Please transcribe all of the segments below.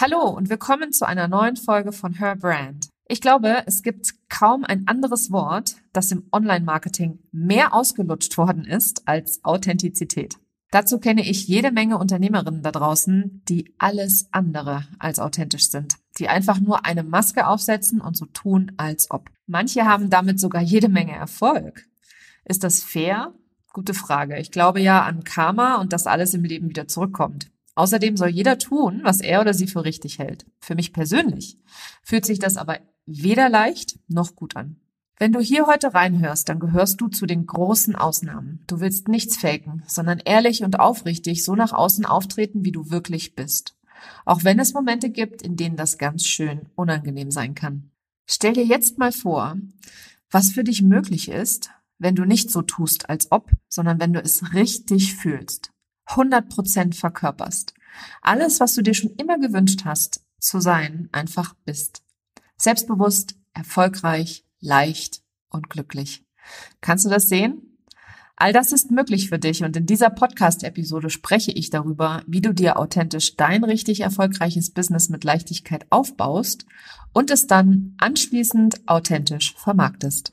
Hallo und willkommen zu einer neuen Folge von Her Brand. Ich glaube, es gibt kaum ein anderes Wort, das im Online-Marketing mehr ausgelutscht worden ist als Authentizität. Dazu kenne ich jede Menge Unternehmerinnen da draußen, die alles andere als authentisch sind, die einfach nur eine Maske aufsetzen und so tun, als ob. Manche haben damit sogar jede Menge Erfolg. Ist das fair? Gute Frage. Ich glaube ja an Karma und dass alles im Leben wieder zurückkommt. Außerdem soll jeder tun, was er oder sie für richtig hält. Für mich persönlich fühlt sich das aber weder leicht noch gut an. Wenn du hier heute reinhörst, dann gehörst du zu den großen Ausnahmen. Du willst nichts faken, sondern ehrlich und aufrichtig so nach außen auftreten, wie du wirklich bist. Auch wenn es Momente gibt, in denen das ganz schön unangenehm sein kann. Stell dir jetzt mal vor, was für dich möglich ist, wenn du nicht so tust, als ob, sondern wenn du es richtig fühlst. 100% verkörperst. Alles, was du dir schon immer gewünscht hast zu sein, einfach bist. Selbstbewusst, erfolgreich, leicht und glücklich. Kannst du das sehen? All das ist möglich für dich und in dieser Podcast-Episode spreche ich darüber, wie du dir authentisch dein richtig erfolgreiches Business mit Leichtigkeit aufbaust und es dann anschließend authentisch vermarktest.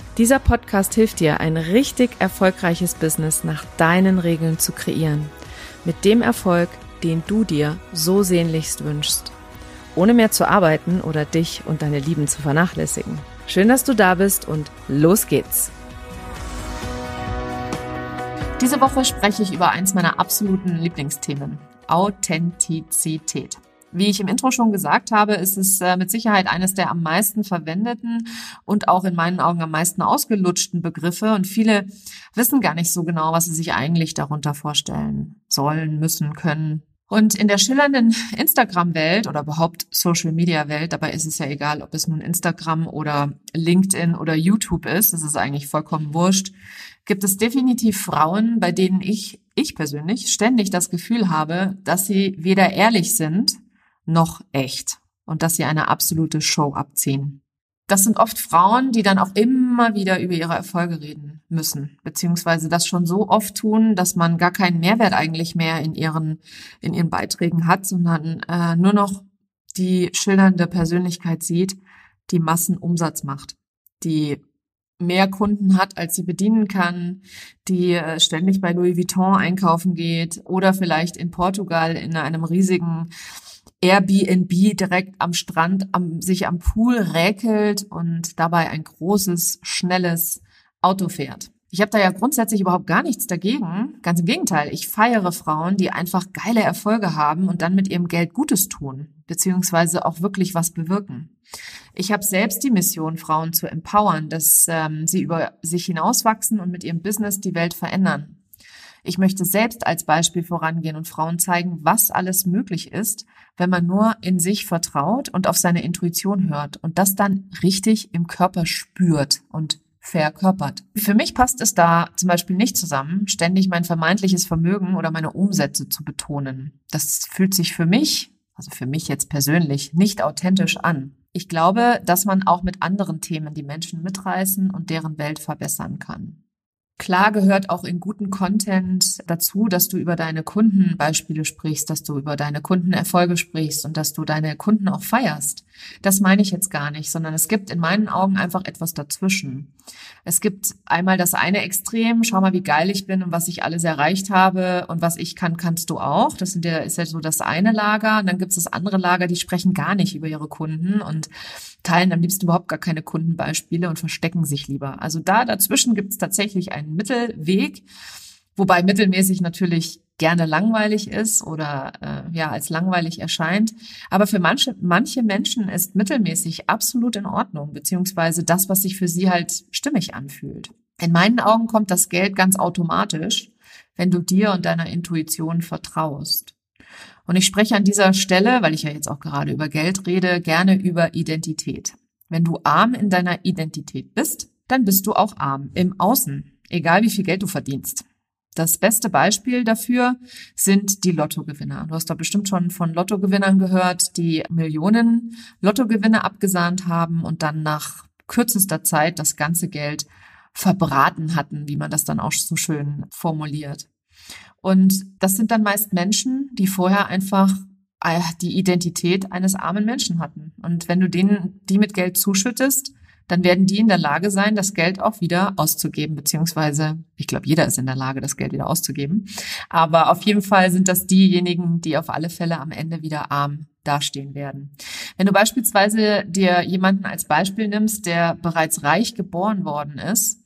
Dieser Podcast hilft dir, ein richtig erfolgreiches Business nach deinen Regeln zu kreieren. Mit dem Erfolg, den du dir so sehnlichst wünschst. Ohne mehr zu arbeiten oder dich und deine Lieben zu vernachlässigen. Schön, dass du da bist und los geht's. Diese Woche spreche ich über eins meiner absoluten Lieblingsthemen. Authentizität. Wie ich im Intro schon gesagt habe, ist es äh, mit Sicherheit eines der am meisten verwendeten und auch in meinen Augen am meisten ausgelutschten Begriffe. Und viele wissen gar nicht so genau, was sie sich eigentlich darunter vorstellen sollen, müssen, können. Und in der schillernden Instagram-Welt oder überhaupt Social-Media-Welt, dabei ist es ja egal, ob es nun Instagram oder LinkedIn oder YouTube ist, das ist eigentlich vollkommen wurscht, gibt es definitiv Frauen, bei denen ich, ich persönlich, ständig das Gefühl habe, dass sie weder ehrlich sind, noch echt und dass sie eine absolute Show abziehen. Das sind oft Frauen, die dann auch immer wieder über ihre Erfolge reden müssen, beziehungsweise das schon so oft tun, dass man gar keinen Mehrwert eigentlich mehr in ihren, in ihren Beiträgen hat, sondern äh, nur noch die schildernde Persönlichkeit sieht, die Massenumsatz macht, die mehr Kunden hat, als sie bedienen kann, die äh, ständig bei Louis Vuitton einkaufen geht oder vielleicht in Portugal in einem riesigen Airbnb direkt am Strand am, sich am Pool räkelt und dabei ein großes, schnelles Auto fährt. Ich habe da ja grundsätzlich überhaupt gar nichts dagegen. Ganz im Gegenteil, ich feiere Frauen, die einfach geile Erfolge haben und dann mit ihrem Geld Gutes tun, beziehungsweise auch wirklich was bewirken. Ich habe selbst die Mission, Frauen zu empowern, dass ähm, sie über sich hinauswachsen und mit ihrem Business die Welt verändern. Ich möchte selbst als Beispiel vorangehen und Frauen zeigen, was alles möglich ist, wenn man nur in sich vertraut und auf seine Intuition hört und das dann richtig im Körper spürt und verkörpert. Für mich passt es da zum Beispiel nicht zusammen, ständig mein vermeintliches Vermögen oder meine Umsätze zu betonen. Das fühlt sich für mich, also für mich jetzt persönlich, nicht authentisch an. Ich glaube, dass man auch mit anderen Themen die Menschen mitreißen und deren Welt verbessern kann. Klar gehört auch in guten Content dazu, dass du über deine Kundenbeispiele sprichst, dass du über deine Kundenerfolge sprichst und dass du deine Kunden auch feierst. Das meine ich jetzt gar nicht, sondern es gibt in meinen Augen einfach etwas dazwischen. Es gibt einmal das eine Extrem, schau mal, wie geil ich bin und was ich alles erreicht habe und was ich kann, kannst du auch. Das sind ja, ist ja so das eine Lager. Und dann gibt es das andere Lager, die sprechen gar nicht über ihre Kunden und teilen am liebsten überhaupt gar keine Kundenbeispiele und verstecken sich lieber. Also da dazwischen gibt es tatsächlich einen Mittelweg, wobei mittelmäßig natürlich gerne langweilig ist oder äh, ja als langweilig erscheint. Aber für manche, manche Menschen ist mittelmäßig absolut in Ordnung, beziehungsweise das, was sich für sie halt stimmig anfühlt. In meinen Augen kommt das Geld ganz automatisch, wenn du dir und deiner Intuition vertraust. Und ich spreche an dieser Stelle, weil ich ja jetzt auch gerade über Geld rede, gerne über Identität. Wenn du arm in deiner Identität bist, dann bist du auch arm im Außen, egal wie viel Geld du verdienst. Das beste Beispiel dafür sind die Lottogewinner. Du hast da bestimmt schon von Lottogewinnern gehört, die Millionen Lottogewinne abgesahnt haben und dann nach kürzester Zeit das ganze Geld verbraten hatten, wie man das dann auch so schön formuliert. Und das sind dann meist Menschen, die vorher einfach äh, die Identität eines armen Menschen hatten. Und wenn du denen die mit Geld zuschüttest, dann werden die in der Lage sein, das Geld auch wieder auszugeben, beziehungsweise, ich glaube, jeder ist in der Lage, das Geld wieder auszugeben. Aber auf jeden Fall sind das diejenigen, die auf alle Fälle am Ende wieder arm dastehen werden. Wenn du beispielsweise dir jemanden als Beispiel nimmst, der bereits reich geboren worden ist,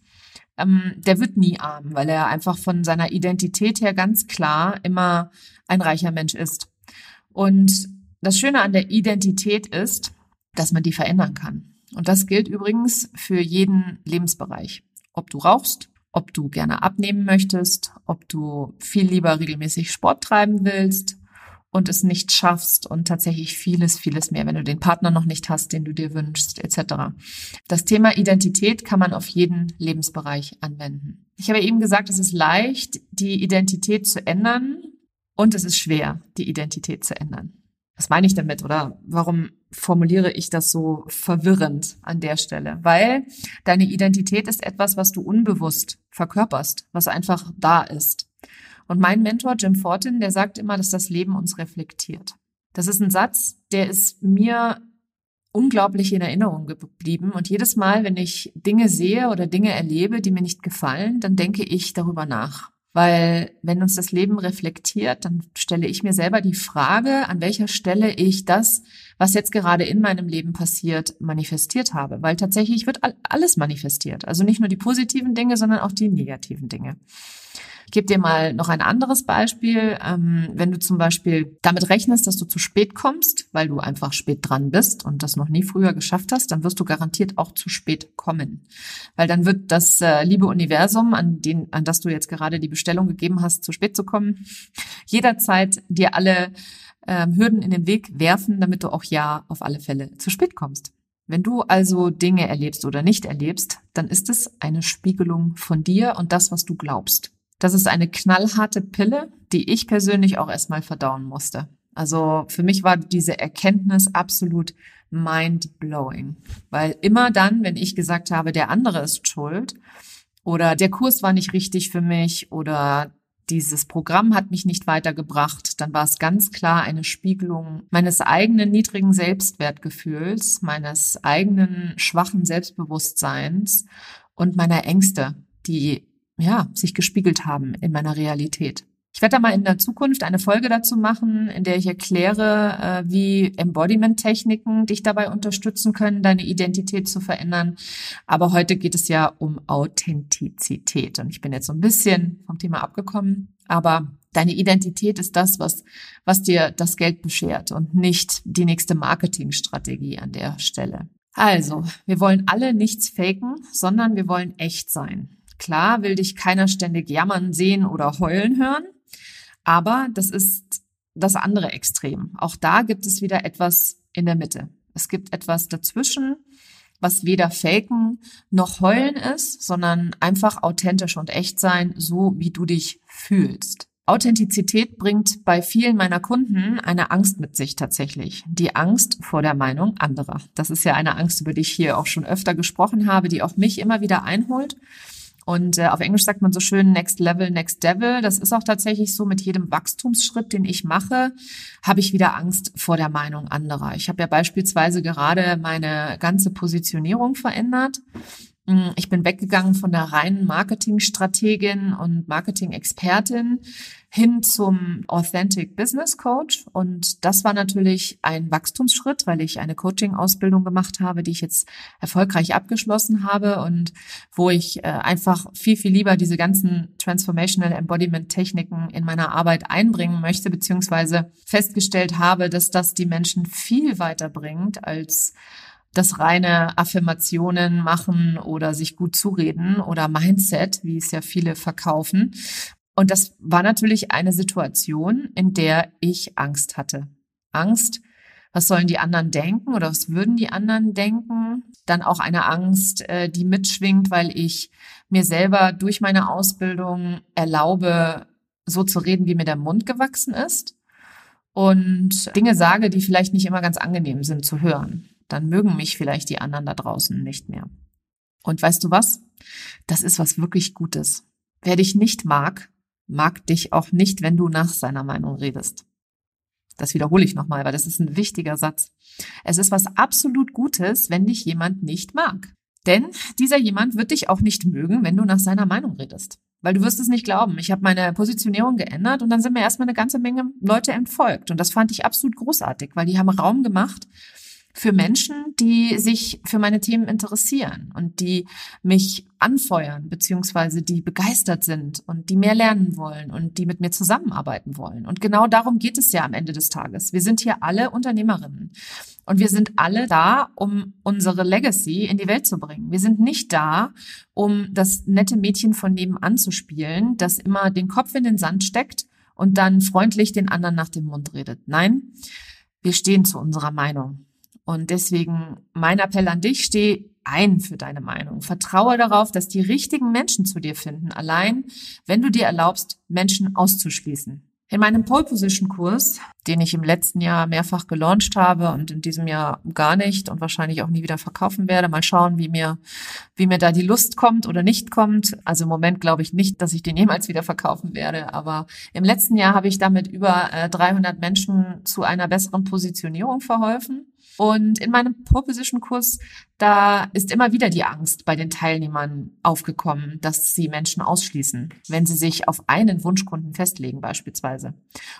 ähm, der wird nie arm, weil er einfach von seiner Identität her ganz klar immer ein reicher Mensch ist. Und das Schöne an der Identität ist, dass man die verändern kann. Und das gilt übrigens für jeden Lebensbereich. Ob du rauchst, ob du gerne abnehmen möchtest, ob du viel lieber regelmäßig Sport treiben willst und es nicht schaffst und tatsächlich vieles, vieles mehr, wenn du den Partner noch nicht hast, den du dir wünschst, etc. Das Thema Identität kann man auf jeden Lebensbereich anwenden. Ich habe eben gesagt, es ist leicht, die Identität zu ändern und es ist schwer, die Identität zu ändern. Was meine ich damit oder warum formuliere ich das so verwirrend an der Stelle? Weil deine Identität ist etwas, was du unbewusst verkörperst, was einfach da ist. Und mein Mentor Jim Fortin, der sagt immer, dass das Leben uns reflektiert. Das ist ein Satz, der ist mir unglaublich in Erinnerung geblieben. Und jedes Mal, wenn ich Dinge sehe oder Dinge erlebe, die mir nicht gefallen, dann denke ich darüber nach. Weil wenn uns das Leben reflektiert, dann stelle ich mir selber die Frage, an welcher Stelle ich das, was jetzt gerade in meinem Leben passiert, manifestiert habe. Weil tatsächlich wird alles manifestiert. Also nicht nur die positiven Dinge, sondern auch die negativen Dinge. Ich gebe dir mal noch ein anderes Beispiel. Ähm, wenn du zum Beispiel damit rechnest, dass du zu spät kommst, weil du einfach spät dran bist und das noch nie früher geschafft hast, dann wirst du garantiert auch zu spät kommen. Weil dann wird das äh, liebe Universum, an, den, an das du jetzt gerade die Bestellung gegeben hast, zu spät zu kommen, jederzeit dir alle ähm, Hürden in den Weg werfen, damit du auch ja auf alle Fälle zu spät kommst. Wenn du also Dinge erlebst oder nicht erlebst, dann ist es eine Spiegelung von dir und das, was du glaubst. Das ist eine knallharte Pille, die ich persönlich auch erstmal verdauen musste. Also für mich war diese Erkenntnis absolut mind-blowing. Weil immer dann, wenn ich gesagt habe, der andere ist schuld oder der Kurs war nicht richtig für mich oder dieses Programm hat mich nicht weitergebracht, dann war es ganz klar eine Spiegelung meines eigenen niedrigen Selbstwertgefühls, meines eigenen schwachen Selbstbewusstseins und meiner Ängste, die ja, sich gespiegelt haben in meiner Realität. Ich werde da mal in der Zukunft eine Folge dazu machen, in der ich erkläre, äh, wie Embodiment-Techniken dich dabei unterstützen können, deine Identität zu verändern. Aber heute geht es ja um Authentizität. Und ich bin jetzt so ein bisschen vom Thema abgekommen. Aber deine Identität ist das, was, was dir das Geld beschert und nicht die nächste Marketingstrategie an der Stelle. Also, wir wollen alle nichts faken, sondern wir wollen echt sein. Klar will dich keiner ständig jammern sehen oder heulen hören, aber das ist das andere Extrem. Auch da gibt es wieder etwas in der Mitte. Es gibt etwas dazwischen, was weder faken noch heulen ist, sondern einfach authentisch und echt sein, so wie du dich fühlst. Authentizität bringt bei vielen meiner Kunden eine Angst mit sich tatsächlich. Die Angst vor der Meinung anderer. Das ist ja eine Angst, über die ich hier auch schon öfter gesprochen habe, die auch mich immer wieder einholt. Und äh, auf Englisch sagt man so schön Next Level, Next Devil. Das ist auch tatsächlich so mit jedem Wachstumsschritt, den ich mache, habe ich wieder Angst vor der Meinung anderer. Ich habe ja beispielsweise gerade meine ganze Positionierung verändert. Mm, ich bin weggegangen von der reinen Marketingstrategin und Marketing-Expertin hin zum Authentic Business Coach. Und das war natürlich ein Wachstumsschritt, weil ich eine Coaching-Ausbildung gemacht habe, die ich jetzt erfolgreich abgeschlossen habe und wo ich äh, einfach viel, viel lieber diese ganzen Transformational Embodiment Techniken in meiner Arbeit einbringen möchte, beziehungsweise festgestellt habe, dass das die Menschen viel weiter bringt als das reine Affirmationen machen oder sich gut zureden oder Mindset, wie es ja viele verkaufen. Und das war natürlich eine Situation, in der ich Angst hatte. Angst, was sollen die anderen denken oder was würden die anderen denken? Dann auch eine Angst, äh, die mitschwingt, weil ich mir selber durch meine Ausbildung erlaube, so zu reden, wie mir der Mund gewachsen ist und Dinge sage, die vielleicht nicht immer ganz angenehm sind zu hören dann mögen mich vielleicht die anderen da draußen nicht mehr. Und weißt du was? Das ist was wirklich Gutes. Wer dich nicht mag, mag dich auch nicht, wenn du nach seiner Meinung redest. Das wiederhole ich nochmal, weil das ist ein wichtiger Satz. Es ist was absolut Gutes, wenn dich jemand nicht mag. Denn dieser jemand wird dich auch nicht mögen, wenn du nach seiner Meinung redest. Weil du wirst es nicht glauben. Ich habe meine Positionierung geändert und dann sind mir erstmal eine ganze Menge Leute entfolgt. Und das fand ich absolut großartig, weil die haben Raum gemacht für Menschen, die sich für meine Themen interessieren und die mich anfeuern, beziehungsweise die begeistert sind und die mehr lernen wollen und die mit mir zusammenarbeiten wollen. Und genau darum geht es ja am Ende des Tages. Wir sind hier alle Unternehmerinnen und wir sind alle da, um unsere Legacy in die Welt zu bringen. Wir sind nicht da, um das nette Mädchen von nebenan zu spielen, das immer den Kopf in den Sand steckt und dann freundlich den anderen nach dem Mund redet. Nein, wir stehen zu unserer Meinung. Und deswegen mein Appell an dich, steh ein für deine Meinung. Vertraue darauf, dass die richtigen Menschen zu dir finden, allein wenn du dir erlaubst, Menschen auszuschließen. In meinem Pole Position Kurs, den ich im letzten Jahr mehrfach gelauncht habe und in diesem Jahr gar nicht und wahrscheinlich auch nie wieder verkaufen werde, mal schauen, wie mir, wie mir da die Lust kommt oder nicht kommt. Also im Moment glaube ich nicht, dass ich den jemals wieder verkaufen werde. Aber im letzten Jahr habe ich damit über 300 äh, Menschen zu einer besseren Positionierung verholfen. Und in meinem Pole Position Kurs, da ist immer wieder die Angst bei den Teilnehmern aufgekommen, dass sie Menschen ausschließen, wenn sie sich auf einen Wunschkunden festlegen beispielsweise.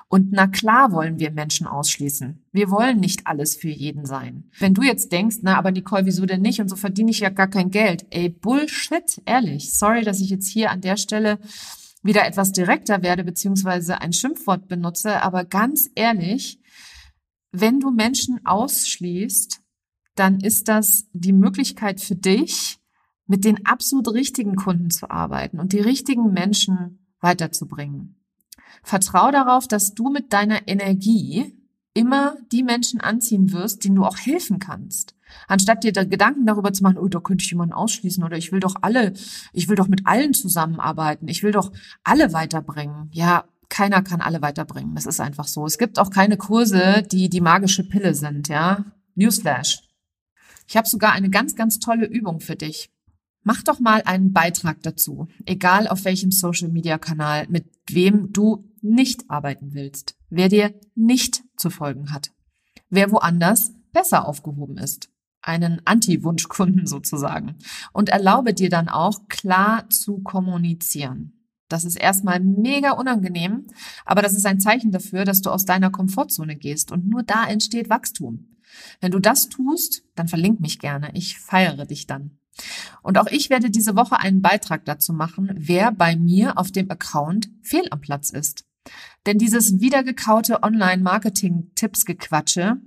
Und na klar wollen wir Menschen ausschließen. Wir wollen nicht alles für jeden sein. Wenn du jetzt denkst, na, aber Nicole, wieso denn nicht? Und so verdiene ich ja gar kein Geld. Ey, Bullshit, ehrlich. Sorry, dass ich jetzt hier an der Stelle wieder etwas direkter werde, beziehungsweise ein Schimpfwort benutze, aber ganz ehrlich, wenn du Menschen ausschließt, dann ist das die Möglichkeit für dich, mit den absolut richtigen Kunden zu arbeiten und die richtigen Menschen weiterzubringen. Vertrau darauf, dass du mit deiner Energie immer die Menschen anziehen wirst, denen du auch helfen kannst. Anstatt dir da Gedanken darüber zu machen, oh, da könnte ich jemanden ausschließen oder ich will doch alle, ich will doch mit allen zusammenarbeiten, ich will doch alle weiterbringen. Ja, keiner kann alle weiterbringen. Das ist einfach so. Es gibt auch keine Kurse, die die magische Pille sind, ja. Newsflash. Ich habe sogar eine ganz, ganz tolle Übung für dich. Mach doch mal einen Beitrag dazu, egal auf welchem Social-Media-Kanal, mit wem du nicht arbeiten willst, wer dir nicht zu folgen hat, wer woanders besser aufgehoben ist. Einen Anti-Wunschkunden sozusagen. Und erlaube dir dann auch klar zu kommunizieren. Das ist erstmal mega unangenehm, aber das ist ein Zeichen dafür, dass du aus deiner Komfortzone gehst und nur da entsteht Wachstum. Wenn du das tust, dann verlink mich gerne. Ich feiere dich dann. Und auch ich werde diese Woche einen Beitrag dazu machen, wer bei mir auf dem Account fehl am Platz ist. Denn dieses wiedergekaute Online-Marketing-Tipps-Gequatsche,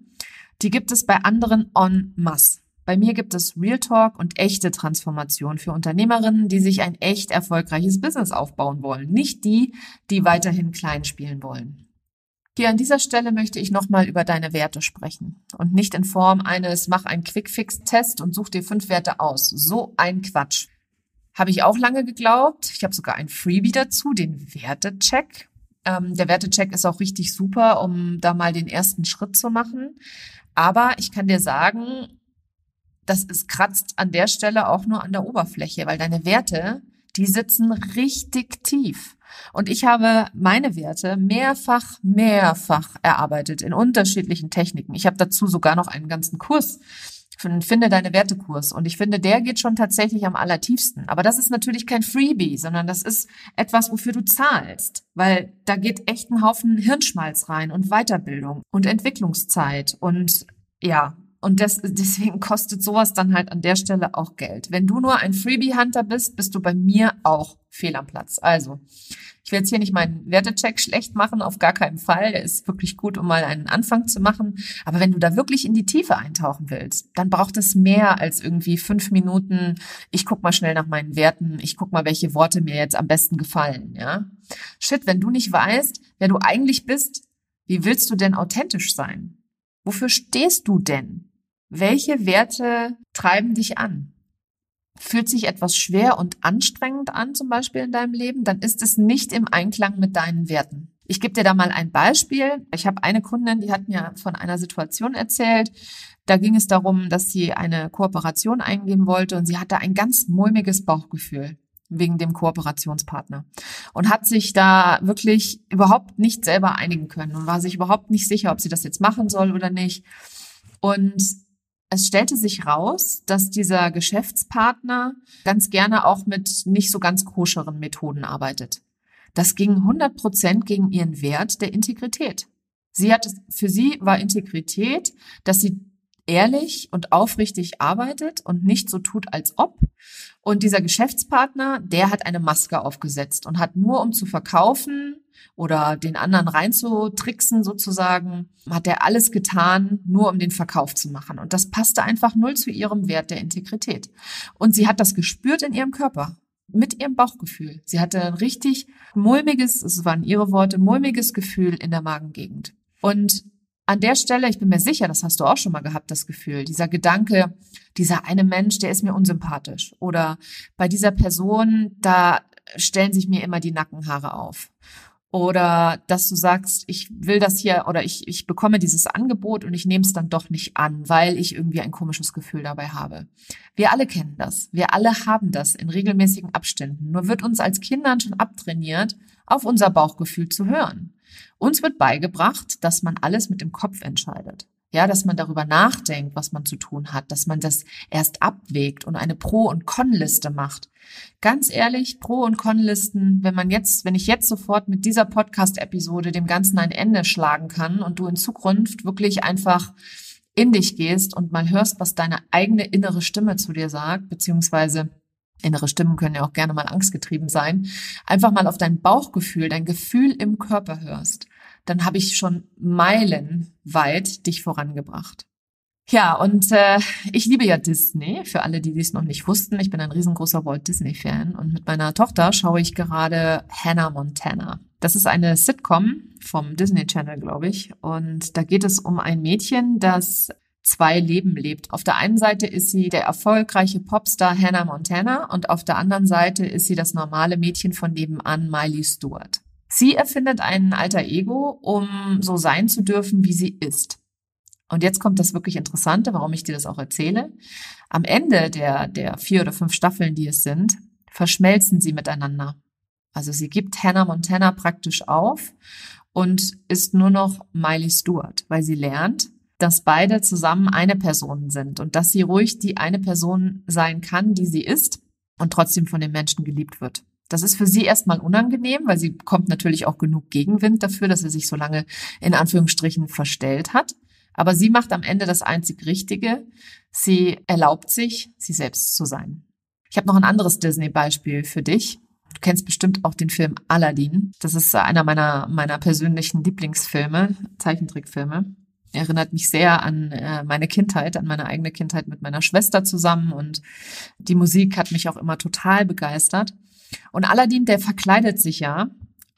die gibt es bei anderen en masse. Bei mir gibt es Real Talk und echte Transformation für Unternehmerinnen, die sich ein echt erfolgreiches Business aufbauen wollen, nicht die, die weiterhin klein spielen wollen. Hier an dieser Stelle möchte ich nochmal über deine Werte sprechen und nicht in Form eines mach einen Quick-Fix-Test und such dir fünf Werte aus. So ein Quatsch. Habe ich auch lange geglaubt. Ich habe sogar ein Freebie dazu, den Wertecheck. Ähm, der Wertecheck ist auch richtig super, um da mal den ersten Schritt zu machen. Aber ich kann dir sagen, das ist kratzt an der Stelle auch nur an der Oberfläche, weil deine Werte, die sitzen richtig tief. Und ich habe meine Werte mehrfach, mehrfach erarbeitet in unterschiedlichen Techniken. Ich habe dazu sogar noch einen ganzen Kurs Finde deine Wertekurs. Und ich finde, der geht schon tatsächlich am allertiefsten. Aber das ist natürlich kein Freebie, sondern das ist etwas, wofür du zahlst. Weil da geht echt ein Haufen Hirnschmalz rein und Weiterbildung und Entwicklungszeit und ja, und das, deswegen kostet sowas dann halt an der Stelle auch Geld. Wenn du nur ein Freebie-Hunter bist, bist du bei mir auch fehl am Platz. Also, ich will jetzt hier nicht meinen Wertecheck schlecht machen, auf gar keinen Fall. Der ist wirklich gut, um mal einen Anfang zu machen. Aber wenn du da wirklich in die Tiefe eintauchen willst, dann braucht es mehr als irgendwie fünf Minuten. Ich guck mal schnell nach meinen Werten. Ich guck mal, welche Worte mir jetzt am besten gefallen, ja. Shit, wenn du nicht weißt, wer du eigentlich bist, wie willst du denn authentisch sein? Wofür stehst du denn? Welche Werte treiben dich an? Fühlt sich etwas schwer und anstrengend an, zum Beispiel in deinem Leben, dann ist es nicht im Einklang mit deinen Werten. Ich gebe dir da mal ein Beispiel. Ich habe eine Kundin, die hat mir von einer Situation erzählt. Da ging es darum, dass sie eine Kooperation eingehen wollte und sie hatte ein ganz mulmiges Bauchgefühl wegen dem Kooperationspartner und hat sich da wirklich überhaupt nicht selber einigen können und war sich überhaupt nicht sicher, ob sie das jetzt machen soll oder nicht. Und es stellte sich raus, dass dieser Geschäftspartner ganz gerne auch mit nicht so ganz koscheren Methoden arbeitet. Das ging 100 Prozent gegen ihren Wert der Integrität. Sie hat, für sie war Integrität, dass sie ehrlich und aufrichtig arbeitet und nicht so tut, als ob. Und dieser Geschäftspartner, der hat eine Maske aufgesetzt und hat nur um zu verkaufen oder den anderen reinzutricksen sozusagen, hat er alles getan, nur um den Verkauf zu machen. Und das passte einfach null zu ihrem Wert der Integrität. Und sie hat das gespürt in ihrem Körper mit ihrem Bauchgefühl. Sie hatte ein richtig mulmiges, es waren ihre Worte, mulmiges Gefühl in der Magengegend. Und an der Stelle, ich bin mir sicher, das hast du auch schon mal gehabt, das Gefühl, dieser Gedanke, dieser eine Mensch, der ist mir unsympathisch. Oder bei dieser Person, da stellen sich mir immer die Nackenhaare auf. Oder dass du sagst, ich will das hier oder ich, ich bekomme dieses Angebot und ich nehme es dann doch nicht an, weil ich irgendwie ein komisches Gefühl dabei habe. Wir alle kennen das. Wir alle haben das in regelmäßigen Abständen. Nur wird uns als Kindern schon abtrainiert, auf unser Bauchgefühl zu hören. Uns wird beigebracht, dass man alles mit dem Kopf entscheidet. Ja, dass man darüber nachdenkt, was man zu tun hat, dass man das erst abwägt und eine Pro- und Con-Liste macht. Ganz ehrlich, Pro- und Con-Listen, wenn man jetzt, wenn ich jetzt sofort mit dieser Podcast-Episode dem Ganzen ein Ende schlagen kann und du in Zukunft wirklich einfach in dich gehst und mal hörst, was deine eigene innere Stimme zu dir sagt, beziehungsweise innere Stimmen können ja auch gerne mal angstgetrieben sein, einfach mal auf dein Bauchgefühl, dein Gefühl im Körper hörst, dann habe ich schon meilenweit dich vorangebracht. Ja, und äh, ich liebe ja Disney, für alle, die dies noch nicht wussten. Ich bin ein riesengroßer Walt Disney-Fan und mit meiner Tochter schaue ich gerade Hannah Montana. Das ist eine Sitcom vom Disney Channel, glaube ich. Und da geht es um ein Mädchen, das zwei Leben lebt. Auf der einen Seite ist sie der erfolgreiche Popstar Hannah Montana und auf der anderen Seite ist sie das normale Mädchen von nebenan Miley Stewart. Sie erfindet einen alter Ego, um so sein zu dürfen, wie sie ist. Und jetzt kommt das wirklich Interessante, warum ich dir das auch erzähle. Am Ende der, der vier oder fünf Staffeln, die es sind, verschmelzen sie miteinander. Also sie gibt Hannah Montana praktisch auf und ist nur noch Miley Stewart, weil sie lernt, dass beide zusammen eine Person sind und dass sie ruhig die eine Person sein kann, die sie ist und trotzdem von den Menschen geliebt wird. Das ist für sie erstmal unangenehm, weil sie bekommt natürlich auch genug Gegenwind dafür, dass sie sich so lange in Anführungsstrichen verstellt hat. Aber sie macht am Ende das einzig Richtige. Sie erlaubt sich, sie selbst zu sein. Ich habe noch ein anderes Disney-Beispiel für dich. Du kennst bestimmt auch den Film Aladdin. Das ist einer meiner, meiner persönlichen Lieblingsfilme, Zeichentrickfilme. Erinnert mich sehr an äh, meine Kindheit, an meine eigene Kindheit mit meiner Schwester zusammen und die Musik hat mich auch immer total begeistert. Und Aladdin, der verkleidet sich ja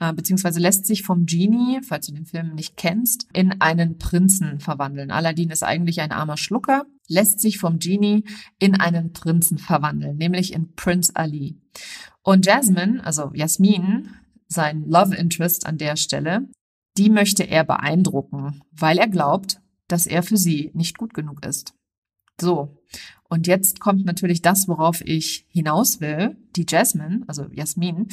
äh, beziehungsweise lässt sich vom Genie, falls du den Film nicht kennst, in einen Prinzen verwandeln. Aladdin ist eigentlich ein armer Schlucker, lässt sich vom Genie in einen Prinzen verwandeln, nämlich in Prince Ali. Und Jasmine, also Jasmin, sein Love Interest an der Stelle, die möchte er beeindrucken, weil er glaubt, dass er für sie nicht gut genug ist. So. Und jetzt kommt natürlich das, worauf ich hinaus will. Die Jasmine, also Jasmin,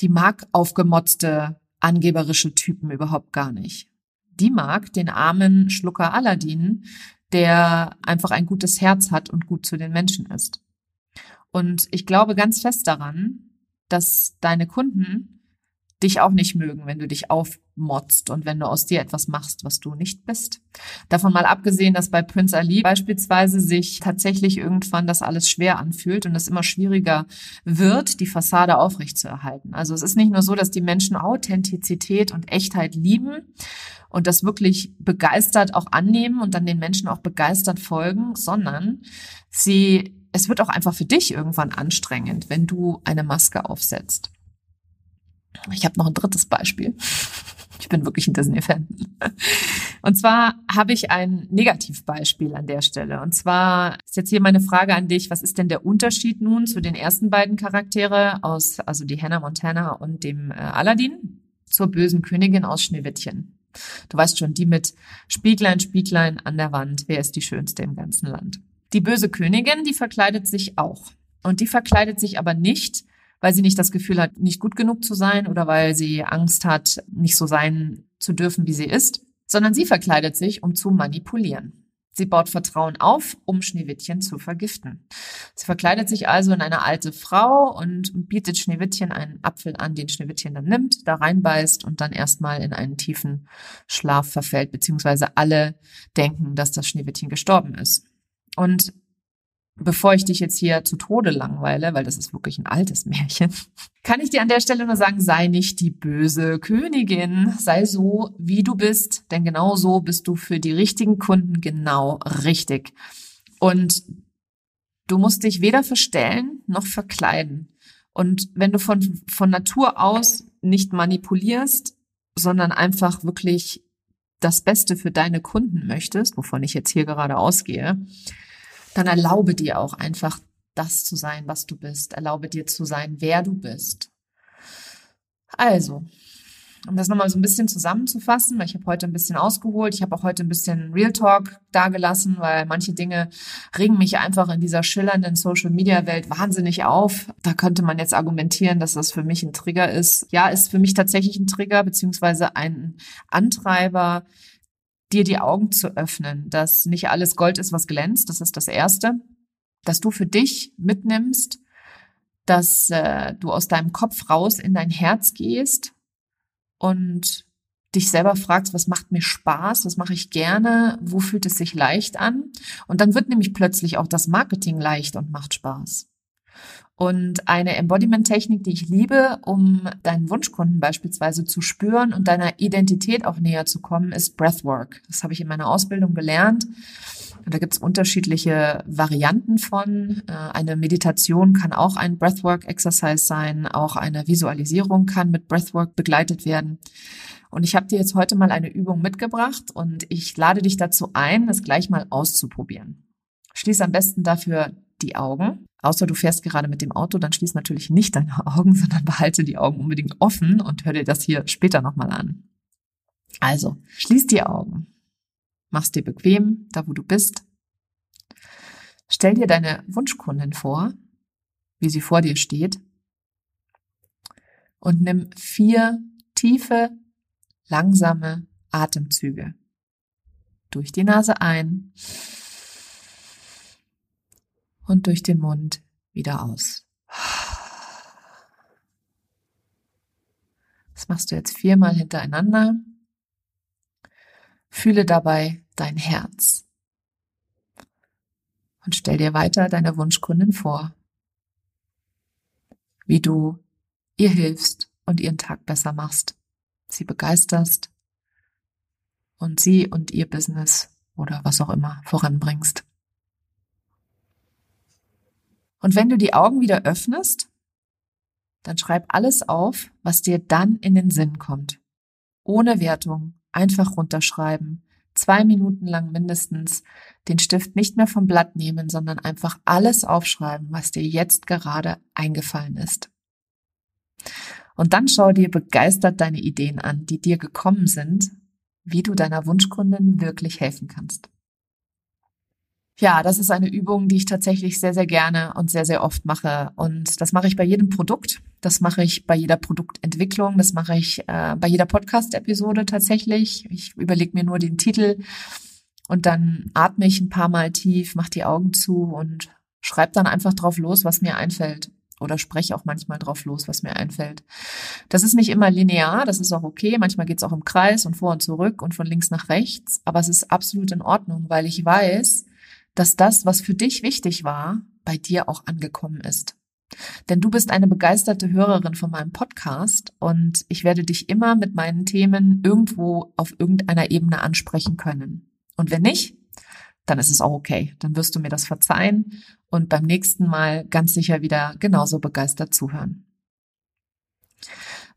die mag aufgemotzte, angeberische Typen überhaupt gar nicht. Die mag den armen Schlucker Aladdin, der einfach ein gutes Herz hat und gut zu den Menschen ist. Und ich glaube ganz fest daran, dass deine Kunden dich auch nicht mögen, wenn du dich aufmotzt und wenn du aus dir etwas machst, was du nicht bist. Davon mal abgesehen, dass bei Prince Ali beispielsweise sich tatsächlich irgendwann das alles schwer anfühlt und es immer schwieriger wird, die Fassade aufrechtzuerhalten. Also es ist nicht nur so, dass die Menschen Authentizität und Echtheit lieben und das wirklich begeistert auch annehmen und dann den Menschen auch begeistert folgen, sondern sie es wird auch einfach für dich irgendwann anstrengend, wenn du eine Maske aufsetzt. Ich habe noch ein drittes Beispiel. Ich bin wirklich ein Disney-Fan. Und zwar habe ich ein Negativbeispiel an der Stelle. Und zwar ist jetzt hier meine Frage an dich. Was ist denn der Unterschied nun zu den ersten beiden Charaktere aus, also die Hannah Montana und dem äh, Aladdin zur bösen Königin aus Schneewittchen? Du weißt schon, die mit Spieglein, Spieglein an der Wand. Wer ist die schönste im ganzen Land? Die böse Königin, die verkleidet sich auch. Und die verkleidet sich aber nicht weil sie nicht das Gefühl hat, nicht gut genug zu sein oder weil sie Angst hat, nicht so sein zu dürfen, wie sie ist, sondern sie verkleidet sich, um zu manipulieren. Sie baut Vertrauen auf, um Schneewittchen zu vergiften. Sie verkleidet sich also in eine alte Frau und bietet Schneewittchen einen Apfel an, den Schneewittchen dann nimmt, da reinbeißt und dann erstmal in einen tiefen Schlaf verfällt, beziehungsweise alle denken, dass das Schneewittchen gestorben ist. Und bevor ich dich jetzt hier zu Tode langweile, weil das ist wirklich ein altes Märchen, kann ich dir an der Stelle nur sagen, sei nicht die böse Königin, sei so, wie du bist, denn genau so bist du für die richtigen Kunden genau richtig. Und du musst dich weder verstellen noch verkleiden. Und wenn du von, von Natur aus nicht manipulierst, sondern einfach wirklich das Beste für deine Kunden möchtest, wovon ich jetzt hier gerade ausgehe, dann erlaube dir auch einfach das zu sein, was du bist. Erlaube dir zu sein, wer du bist. Also, um das nochmal so ein bisschen zusammenzufassen, weil ich habe heute ein bisschen ausgeholt, ich habe auch heute ein bisschen Real Talk dagelassen, weil manche Dinge regen mich einfach in dieser schillernden Social-Media-Welt wahnsinnig auf. Da könnte man jetzt argumentieren, dass das für mich ein Trigger ist. Ja, ist für mich tatsächlich ein Trigger, beziehungsweise ein Antreiber, dir die Augen zu öffnen, dass nicht alles Gold ist, was glänzt. Das ist das Erste. Dass du für dich mitnimmst, dass äh, du aus deinem Kopf raus in dein Herz gehst und dich selber fragst, was macht mir Spaß, was mache ich gerne, wo fühlt es sich leicht an. Und dann wird nämlich plötzlich auch das Marketing leicht und macht Spaß. Und eine Embodiment-Technik, die ich liebe, um deinen Wunschkunden beispielsweise zu spüren und deiner Identität auch näher zu kommen, ist Breathwork. Das habe ich in meiner Ausbildung gelernt. Und da gibt es unterschiedliche Varianten von. Äh, eine Meditation kann auch ein Breathwork-Exercise sein. Auch eine Visualisierung kann mit Breathwork begleitet werden. Und ich habe dir jetzt heute mal eine Übung mitgebracht und ich lade dich dazu ein, das gleich mal auszuprobieren. Schließ am besten dafür die Augen Außer du fährst gerade mit dem Auto, dann schließ natürlich nicht deine Augen, sondern behalte die Augen unbedingt offen und hör dir das hier später nochmal an. Also, schließ die Augen. Mach's dir bequem, da wo du bist. Stell dir deine Wunschkundin vor, wie sie vor dir steht. Und nimm vier tiefe, langsame Atemzüge. Durch die Nase ein und durch den Mund wieder aus. Das machst du jetzt viermal hintereinander. Fühle dabei dein Herz. Und stell dir weiter deine Wunschkundin vor, wie du ihr hilfst und ihren Tag besser machst, sie begeisterst und sie und ihr Business oder was auch immer voranbringst. Und wenn du die Augen wieder öffnest, dann schreib alles auf, was dir dann in den Sinn kommt. Ohne Wertung, einfach runterschreiben, zwei Minuten lang mindestens, den Stift nicht mehr vom Blatt nehmen, sondern einfach alles aufschreiben, was dir jetzt gerade eingefallen ist. Und dann schau dir begeistert deine Ideen an, die dir gekommen sind, wie du deiner Wunschkundin wirklich helfen kannst. Ja, das ist eine Übung, die ich tatsächlich sehr, sehr gerne und sehr, sehr oft mache. Und das mache ich bei jedem Produkt. Das mache ich bei jeder Produktentwicklung. Das mache ich äh, bei jeder Podcast-Episode tatsächlich. Ich überlege mir nur den Titel und dann atme ich ein paar Mal tief, mache die Augen zu und schreibe dann einfach drauf los, was mir einfällt. Oder spreche auch manchmal drauf los, was mir einfällt. Das ist nicht immer linear, das ist auch okay. Manchmal geht es auch im Kreis und vor und zurück und von links nach rechts. Aber es ist absolut in Ordnung, weil ich weiß, dass das, was für dich wichtig war, bei dir auch angekommen ist. Denn du bist eine begeisterte Hörerin von meinem Podcast und ich werde dich immer mit meinen Themen irgendwo auf irgendeiner Ebene ansprechen können. Und wenn nicht, dann ist es auch okay. Dann wirst du mir das verzeihen und beim nächsten Mal ganz sicher wieder genauso begeistert zuhören.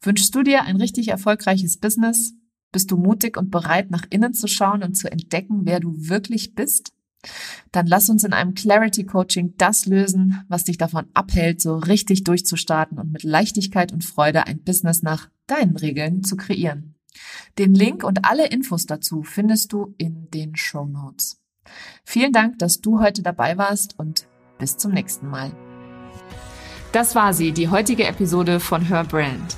Wünschst du dir ein richtig erfolgreiches Business? Bist du mutig und bereit, nach innen zu schauen und zu entdecken, wer du wirklich bist? Dann lass uns in einem Clarity Coaching das lösen, was dich davon abhält, so richtig durchzustarten und mit Leichtigkeit und Freude ein Business nach deinen Regeln zu kreieren. Den Link und alle Infos dazu findest du in den Show Notes. Vielen Dank, dass du heute dabei warst und bis zum nächsten Mal. Das war sie, die heutige Episode von Her Brand.